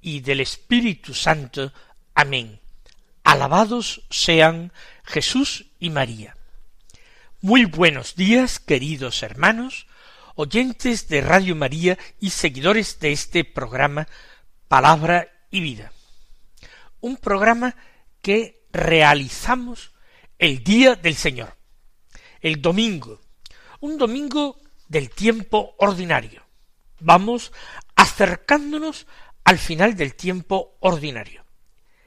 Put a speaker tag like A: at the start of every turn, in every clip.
A: y del Espíritu Santo. Amén. Alabados sean Jesús y María. Muy buenos días, queridos hermanos, oyentes de Radio María y seguidores de este programa Palabra y Vida. Un programa que realizamos el día del Señor, el domingo, un domingo del tiempo ordinario vamos acercándonos al final del tiempo ordinario.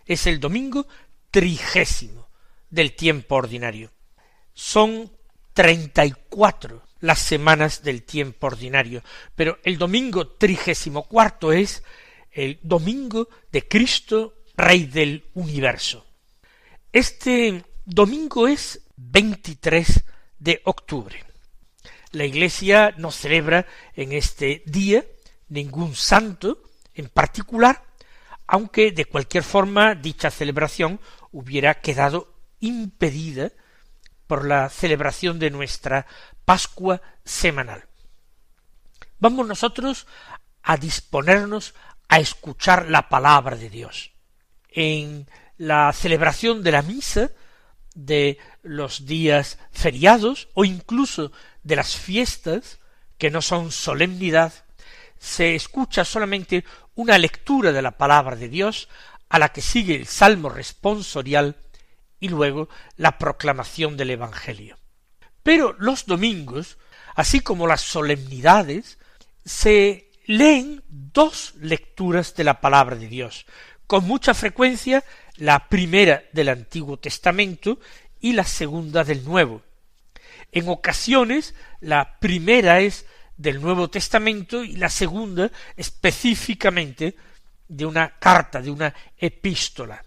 A: Es el domingo trigésimo del tiempo ordinario. Son treinta y cuatro las semanas del tiempo ordinario, pero el domingo trigésimo cuarto es el domingo de Cristo, Rey del universo. Este domingo es 23 de octubre. La Iglesia no celebra en este día ningún santo en particular, aunque de cualquier forma dicha celebración hubiera quedado impedida por la celebración de nuestra Pascua semanal. Vamos nosotros a disponernos a escuchar la palabra de Dios. En la celebración de la misa de los días feriados o incluso de las fiestas que no son solemnidad, se escucha solamente una lectura de la palabra de Dios a la que sigue el salmo responsorial y luego la proclamación del Evangelio. Pero los domingos, así como las solemnidades, se leen dos lecturas de la palabra de Dios, con mucha frecuencia la primera del Antiguo Testamento y la segunda del Nuevo. En ocasiones la primera es del Nuevo Testamento y la segunda específicamente de una carta, de una epístola.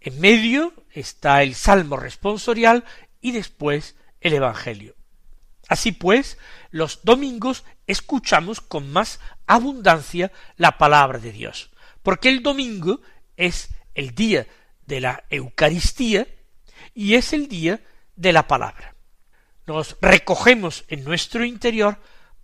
A: En medio está el Salmo responsorial y después el Evangelio. Así pues, los domingos escuchamos con más abundancia la palabra de Dios, porque el domingo es el día de la Eucaristía y es el día de la palabra. Nos recogemos en nuestro interior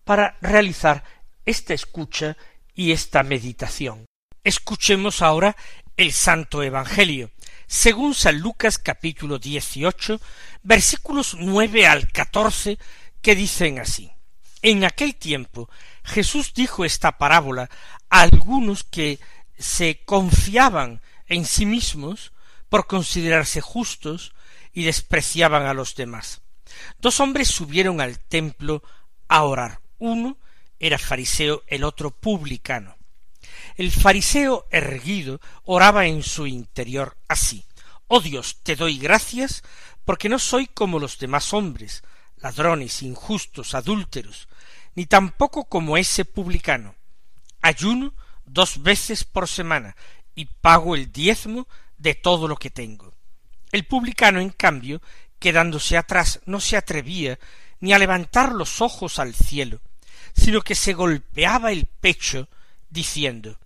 A: para realizar esta escucha y esta meditación. Escuchemos ahora el Santo Evangelio, según San Lucas capítulo 18, versículos nueve al catorce, que dicen así. En aquel tiempo Jesús dijo esta parábola a algunos que se confiaban en sí mismos por considerarse justos y despreciaban a los demás. Dos hombres subieron al templo a orar. Uno era fariseo, el otro publicano. El fariseo erguido oraba en su interior así Oh Dios, te doy gracias porque no soy como los demás hombres, ladrones, injustos, adúlteros, ni tampoco como ese publicano. Ayuno dos veces por semana y pago el diezmo de todo lo que tengo. El publicano, en cambio, quedándose atrás, no se atrevía ni a levantar los ojos al cielo, sino que se golpeaba el pecho, diciendo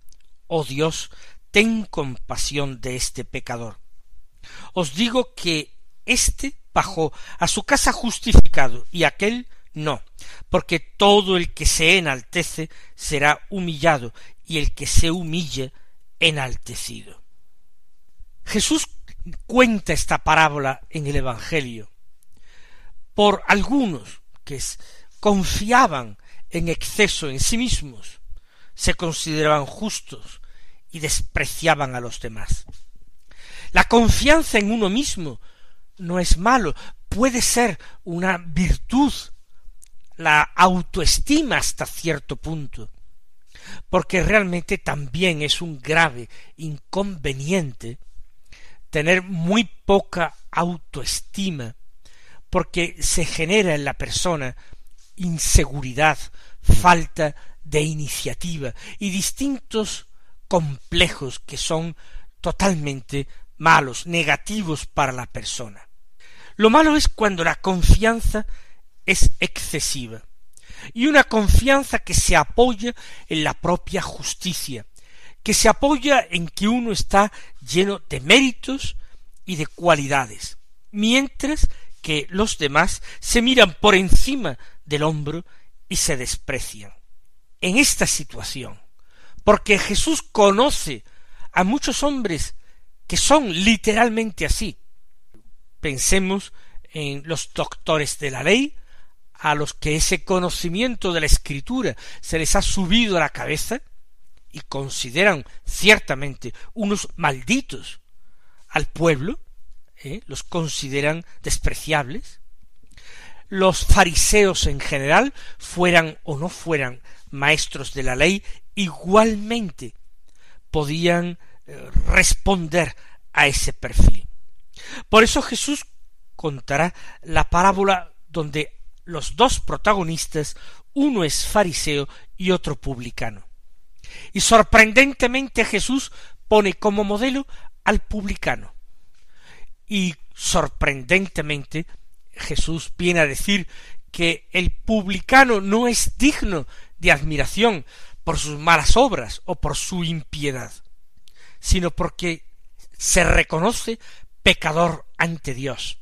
A: Oh Dios, ten compasión de este pecador. Os digo que éste bajó a su casa justificado y aquel no, porque todo el que se enaltece será humillado y el que se humille enaltecido. Jesús cuenta esta parábola en el Evangelio por algunos que confiaban en exceso en sí mismos, se consideraban justos y despreciaban a los demás. La confianza en uno mismo no es malo, puede ser una virtud, la autoestima hasta cierto punto, porque realmente también es un grave inconveniente tener muy poca autoestima, porque se genera en la persona inseguridad, falta de iniciativa y distintos complejos que son totalmente malos, negativos para la persona. Lo malo es cuando la confianza es excesiva, y una confianza que se apoya en la propia justicia, que se apoya en que uno está lleno de méritos y de cualidades, mientras que los demás se miran por encima del hombro y se desprecian. En esta situación, porque Jesús conoce a muchos hombres que son literalmente así. Pensemos en los doctores de la ley, a los que ese conocimiento de la escritura se les ha subido a la cabeza y consideran ciertamente unos malditos al pueblo, ¿eh? los consideran despreciables. Los fariseos en general, fueran o no fueran maestros de la ley, igualmente podían eh, responder a ese perfil. Por eso Jesús contará la parábola donde los dos protagonistas, uno es fariseo y otro publicano. Y sorprendentemente Jesús pone como modelo al publicano. Y sorprendentemente Jesús viene a decir que el publicano no es digno de admiración por sus malas obras o por su impiedad, sino porque se reconoce pecador ante Dios.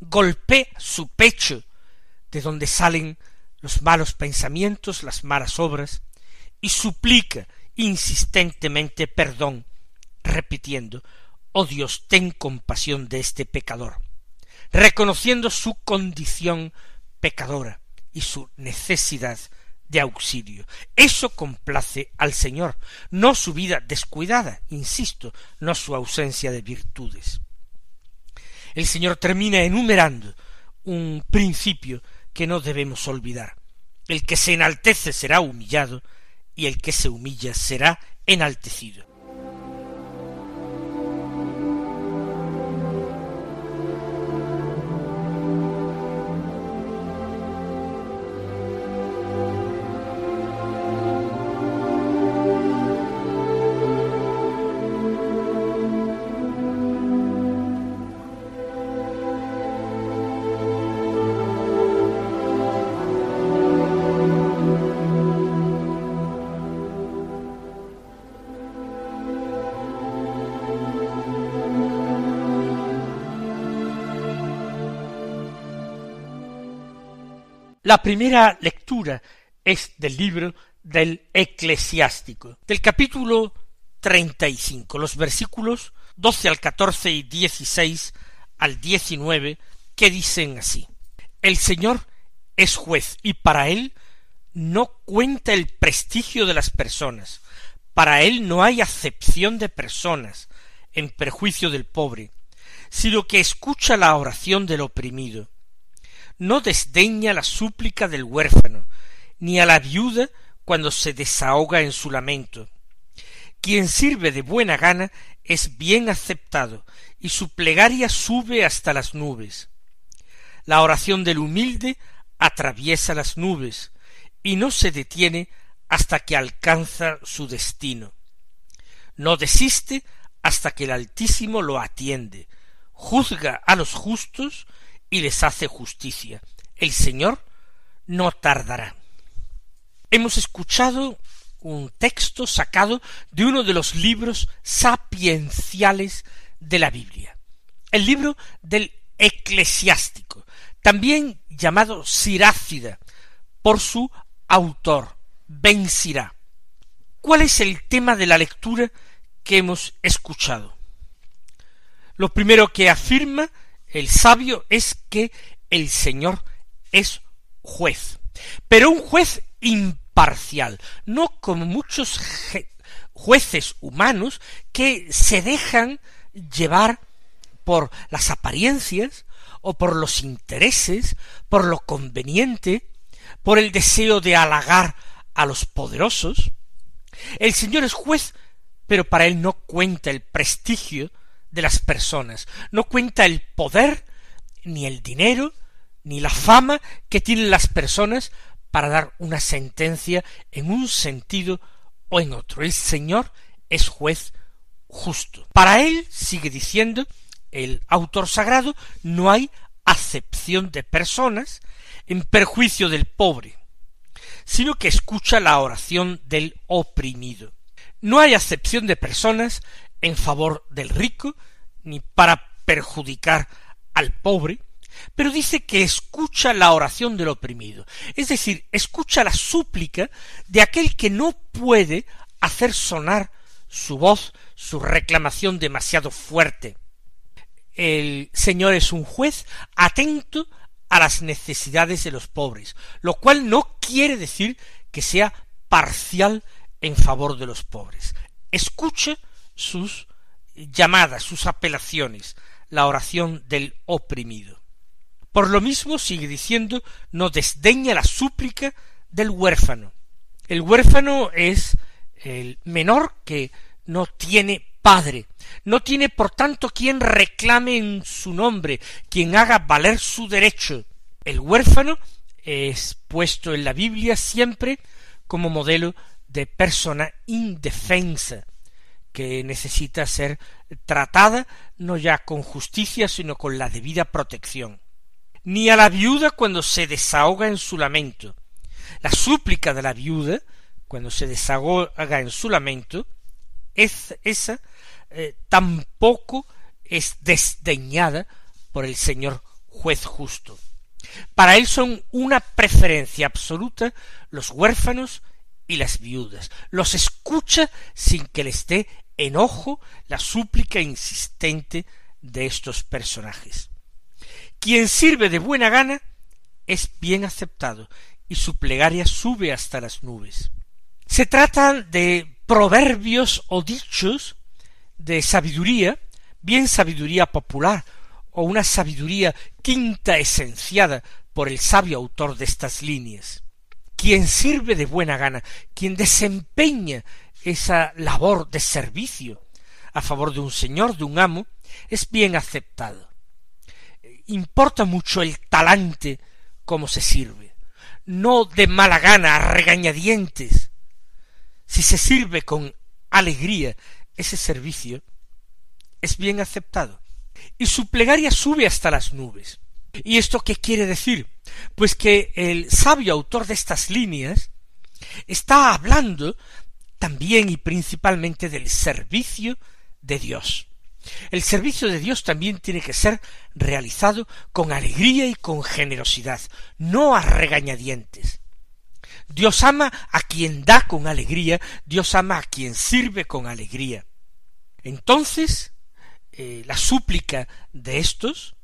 A: Golpea su pecho de donde salen los malos pensamientos, las malas obras, y suplica insistentemente perdón, repitiendo Oh Dios, ten compasión de este pecador, reconociendo su condición pecadora y su necesidad de auxilio. Eso complace al Señor, no su vida descuidada, insisto, no su ausencia de virtudes. El Señor termina enumerando un principio que no debemos olvidar. El que se enaltece será humillado, y el que se humilla será enaltecido. La primera lectura es del libro del eclesiástico, del capítulo treinta y cinco, los versículos doce al catorce y dieciséis al diecinueve, que dicen así. El Señor es juez y para él no cuenta el prestigio de las personas, para él no hay acepción de personas en perjuicio del pobre, sino que escucha la oración del oprimido no desdeña la súplica del huérfano, ni a la viuda cuando se desahoga en su lamento. Quien sirve de buena gana es bien aceptado, y su plegaria sube hasta las nubes. La oración del humilde atraviesa las nubes, y no se detiene hasta que alcanza su destino. No desiste hasta que el Altísimo lo atiende, juzga a los justos y les hace justicia. El Señor no tardará. Hemos escuchado un texto sacado de uno de los libros sapienciales de la Biblia, el libro del eclesiástico, también llamado Sirácida, por su autor, Ben Sirá. ¿Cuál es el tema de la lectura que hemos escuchado? Lo primero que afirma el sabio es que el Señor es juez, pero un juez imparcial, no como muchos jueces humanos que se dejan llevar por las apariencias o por los intereses, por lo conveniente, por el deseo de halagar a los poderosos. El Señor es juez, pero para él no cuenta el prestigio de las personas. No cuenta el poder, ni el dinero, ni la fama que tienen las personas para dar una sentencia en un sentido o en otro. El Señor es juez justo. Para él, sigue diciendo el autor sagrado, no hay acepción de personas en perjuicio del pobre, sino que escucha la oración del oprimido. No hay acepción de personas en favor del rico, ni para perjudicar al pobre, pero dice que escucha la oración del oprimido, es decir, escucha la súplica de aquel que no puede hacer sonar su voz, su reclamación demasiado fuerte. El Señor es un juez atento a las necesidades de los pobres, lo cual no quiere decir que sea parcial en favor de los pobres. Escucha sus llamadas, sus apelaciones, la oración del oprimido. Por lo mismo, sigue diciendo, no desdeña la súplica del huérfano. El huérfano es el menor que no tiene padre, no tiene por tanto quien reclame en su nombre, quien haga valer su derecho. El huérfano es puesto en la Biblia siempre como modelo de persona indefensa, que necesita ser tratada no ya con justicia, sino con la debida protección ni a la viuda cuando se desahoga en su lamento. La súplica de la viuda, cuando se desahoga en su lamento, es, esa eh, tampoco es desdeñada por el Señor juez justo. Para él son una preferencia absoluta los huérfanos y las viudas. Los escucha sin que les dé enojo la súplica insistente de estos personajes. Quien sirve de buena gana es bien aceptado y su plegaria sube hasta las nubes. Se trata de proverbios o dichos de sabiduría, bien sabiduría popular o una sabiduría quinta esenciada por el sabio autor de estas líneas. Quien sirve de buena gana, quien desempeña esa labor de servicio a favor de un señor, de un amo, es bien aceptado importa mucho el talante como se sirve, no de mala gana, a regañadientes. Si se sirve con alegría ese servicio, es bien aceptado. Y su plegaria sube hasta las nubes. ¿Y esto qué quiere decir? Pues que el sabio autor de estas líneas está hablando también y principalmente del servicio de Dios. El servicio de Dios también tiene que ser realizado con alegría y con generosidad, no a regañadientes. Dios ama a quien da con alegría, Dios ama a quien sirve con alegría. Entonces, eh, la súplica de estos,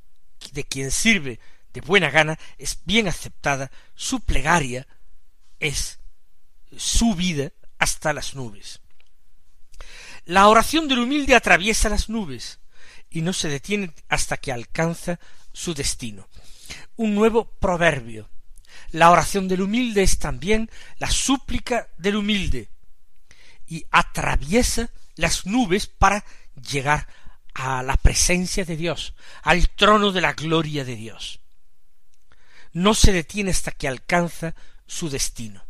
A: de quien sirve de buena gana, es bien aceptada, su plegaria es subida hasta las nubes. La oración del humilde atraviesa las nubes y no se detiene hasta que alcanza su destino. Un nuevo proverbio. La oración del humilde es también la súplica del humilde y atraviesa las nubes para llegar a la presencia de Dios, al trono de la gloria de Dios. No se detiene hasta que alcanza su destino.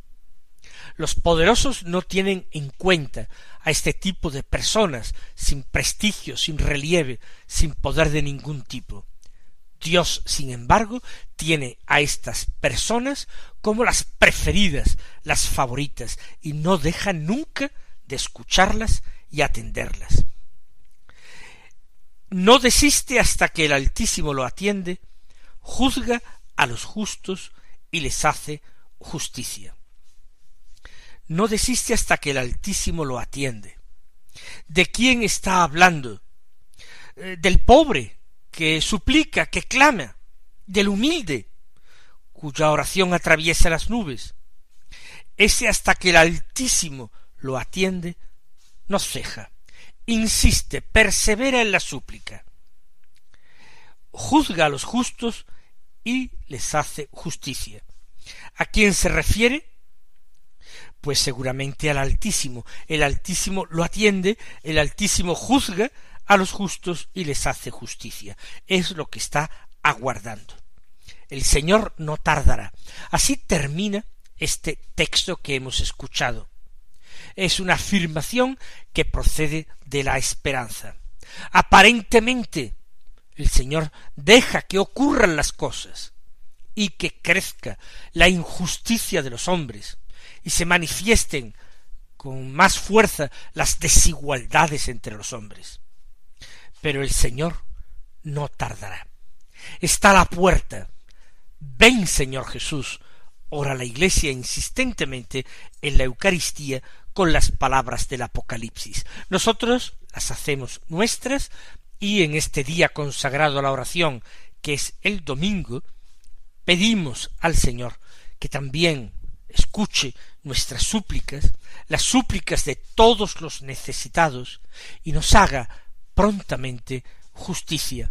A: Los poderosos no tienen en cuenta a este tipo de personas sin prestigio, sin relieve, sin poder de ningún tipo. Dios, sin embargo, tiene a estas personas como las preferidas, las favoritas, y no deja nunca de escucharlas y atenderlas. No desiste hasta que el Altísimo lo atiende, juzga a los justos y les hace justicia no desiste hasta que el Altísimo lo atiende. ¿De quién está hablando? Eh, del pobre, que suplica, que clama, del humilde, cuya oración atraviesa las nubes. Ese hasta que el Altísimo lo atiende, no ceja, insiste, persevera en la súplica. Juzga a los justos y les hace justicia. ¿A quién se refiere? Pues seguramente al Altísimo. El Altísimo lo atiende, el Altísimo juzga a los justos y les hace justicia. Es lo que está aguardando. El Señor no tardará. Así termina este texto que hemos escuchado. es una afirmación que procede de la esperanza. Aparentemente, el Señor deja que ocurran las cosas y que crezca la injusticia de los hombres y se manifiesten con más fuerza las desigualdades entre los hombres. Pero el Señor no tardará. Está a la puerta. Ven, Señor Jesús, ora la Iglesia insistentemente en la Eucaristía con las palabras del Apocalipsis. Nosotros las hacemos nuestras y en este día consagrado a la oración, que es el domingo, pedimos al Señor que también escuche nuestras súplicas, las súplicas de todos los necesitados, y nos haga prontamente justicia,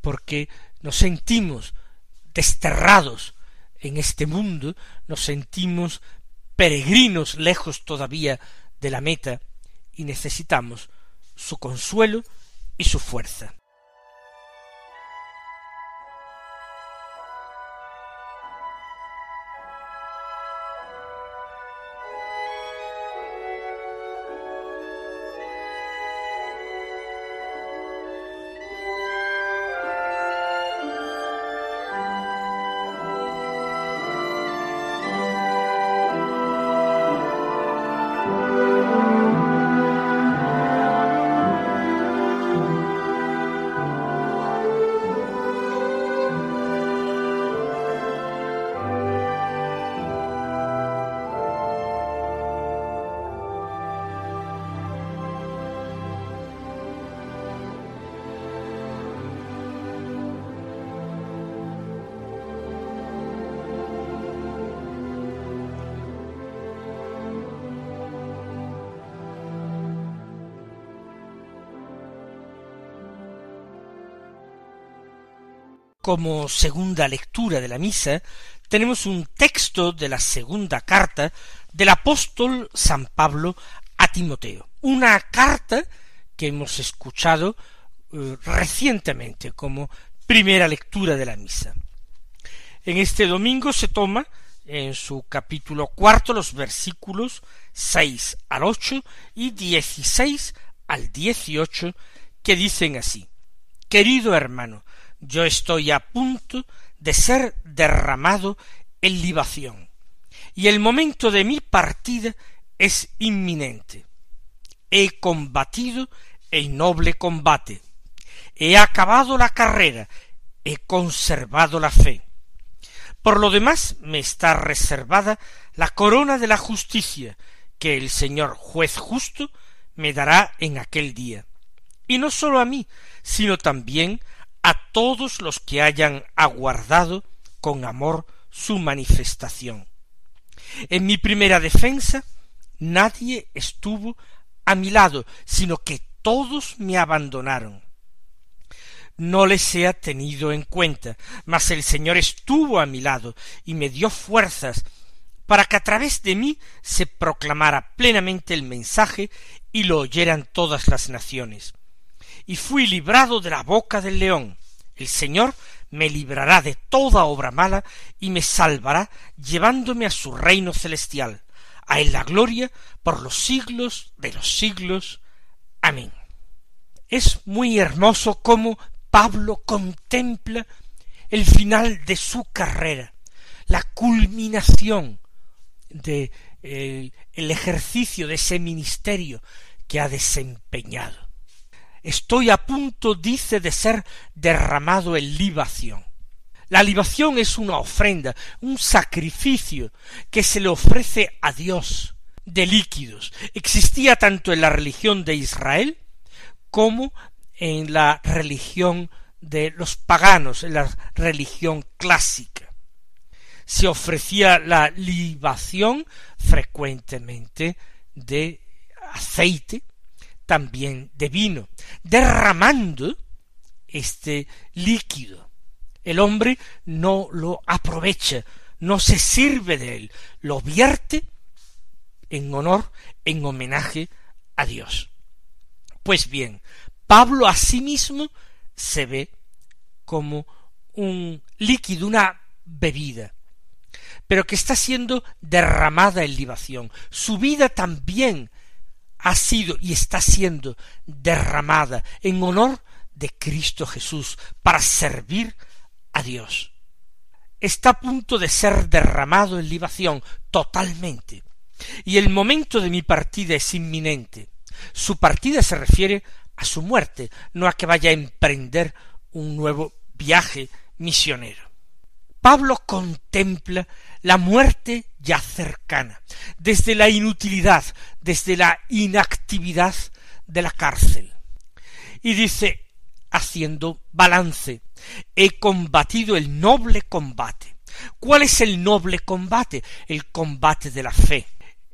A: porque nos sentimos desterrados en este mundo, nos sentimos peregrinos lejos todavía de la meta, y necesitamos su consuelo y su fuerza. Como segunda lectura de la misa, tenemos un texto de la segunda carta del apóstol San Pablo a Timoteo. Una carta que hemos escuchado eh, recientemente como primera lectura de la misa. En este domingo se toma en su capítulo cuarto los versículos seis al ocho y dieciséis al dieciocho que dicen así Querido hermano, yo estoy a punto de ser derramado en libación, y el momento de mi partida es inminente. He combatido el noble combate, he acabado la carrera, he conservado la fe. Por lo demás me está reservada la corona de la justicia, que el Señor juez justo me dará en aquel día. Y no sólo a mí, sino también a todos los que hayan aguardado con amor su manifestación. En mi primera defensa nadie estuvo a mi lado, sino que todos me abandonaron. No les he tenido en cuenta, mas el Señor estuvo a mi lado y me dio fuerzas para que a través de mí se proclamara plenamente el mensaje y lo oyeran todas las naciones y fui librado de la boca del león. El Señor me librará de toda obra mala y me salvará llevándome a su reino celestial. A él la gloria por los siglos de los siglos. Amén. Es muy hermoso cómo Pablo contempla el final de su carrera, la culminación de eh, el ejercicio de ese ministerio que ha desempeñado. Estoy a punto, dice, de ser derramado en libación. La libación es una ofrenda, un sacrificio que se le ofrece a Dios de líquidos. Existía tanto en la religión de Israel como en la religión de los paganos, en la religión clásica. Se ofrecía la libación frecuentemente de aceite, también de vino, derramando este líquido. El hombre no lo aprovecha, no se sirve de él, lo vierte en honor, en homenaje a Dios. Pues bien, Pablo a sí mismo se ve como un líquido, una bebida, pero que está siendo derramada en libación. Su vida también ha sido y está siendo derramada en honor de Cristo Jesús para servir a Dios. Está a punto de ser derramado en libación totalmente. Y el momento de mi partida es inminente. Su partida se refiere a su muerte, no a que vaya a emprender un nuevo viaje misionero. Pablo contempla la muerte ya cercana, desde la inutilidad, desde la inactividad de la cárcel. Y dice, haciendo balance, he combatido el noble combate. ¿Cuál es el noble combate? El combate de la fe,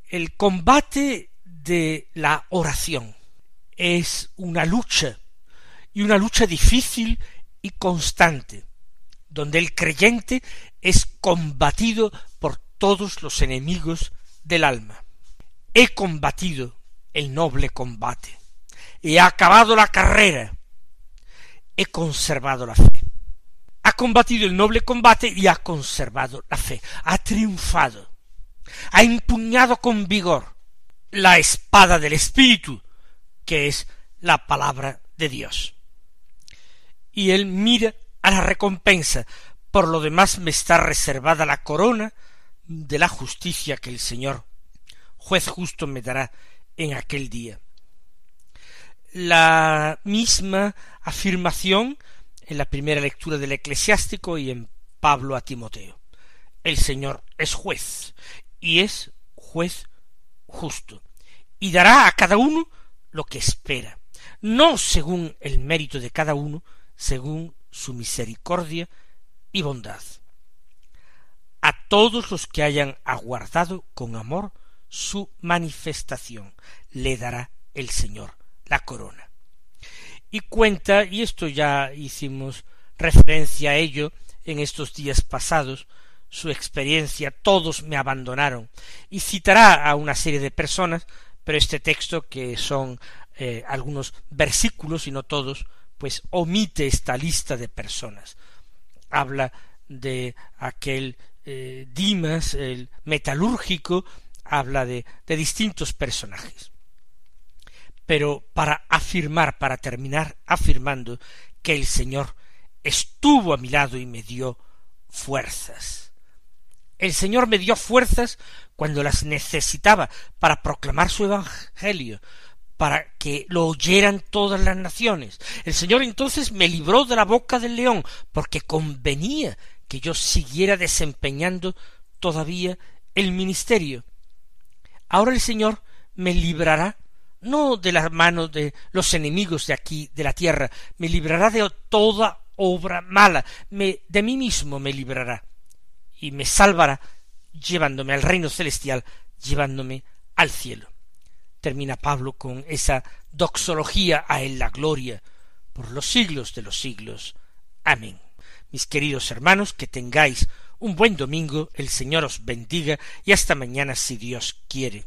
A: el combate de la oración. Es una lucha, y una lucha difícil y constante, donde el creyente es combatido por todos los enemigos del alma. He combatido el noble combate, he acabado la carrera, he conservado la fe. Ha combatido el noble combate y ha conservado la fe, ha triunfado, ha empuñado con vigor la espada del Espíritu, que es la palabra de Dios. Y él mira a la recompensa, por lo demás me está reservada la corona de la justicia que el Señor, juez justo, me dará en aquel día. La misma afirmación en la primera lectura del eclesiástico y en Pablo a Timoteo. El Señor es juez y es juez justo y dará a cada uno lo que espera, no según el mérito de cada uno, según su misericordia y bondad. A todos los que hayan aguardado con amor su manifestación, le dará el Señor la corona. Y cuenta, y esto ya hicimos referencia a ello en estos días pasados, su experiencia, todos me abandonaron, y citará a una serie de personas pero este texto, que son eh, algunos versículos y no todos, pues omite esta lista de personas. Habla de aquel eh, Dimas, el metalúrgico, habla de, de distintos personajes. Pero para afirmar, para terminar afirmando que el Señor estuvo a mi lado y me dio fuerzas. El Señor me dio fuerzas cuando las necesitaba para proclamar su Evangelio, para que lo oyeran todas las naciones. El Señor entonces me libró de la boca del león, porque convenía que yo siguiera desempeñando todavía el ministerio. Ahora el Señor me librará no de las manos de los enemigos de aquí de la tierra, me librará de toda obra mala, me, de mí mismo me librará y me salvará llevándome al reino celestial, llevándome al cielo. Termina Pablo con esa doxología a él la gloria por los siglos de los siglos. Amén. Mis queridos hermanos, que tengáis un buen domingo, el Señor os bendiga y hasta mañana si Dios quiere.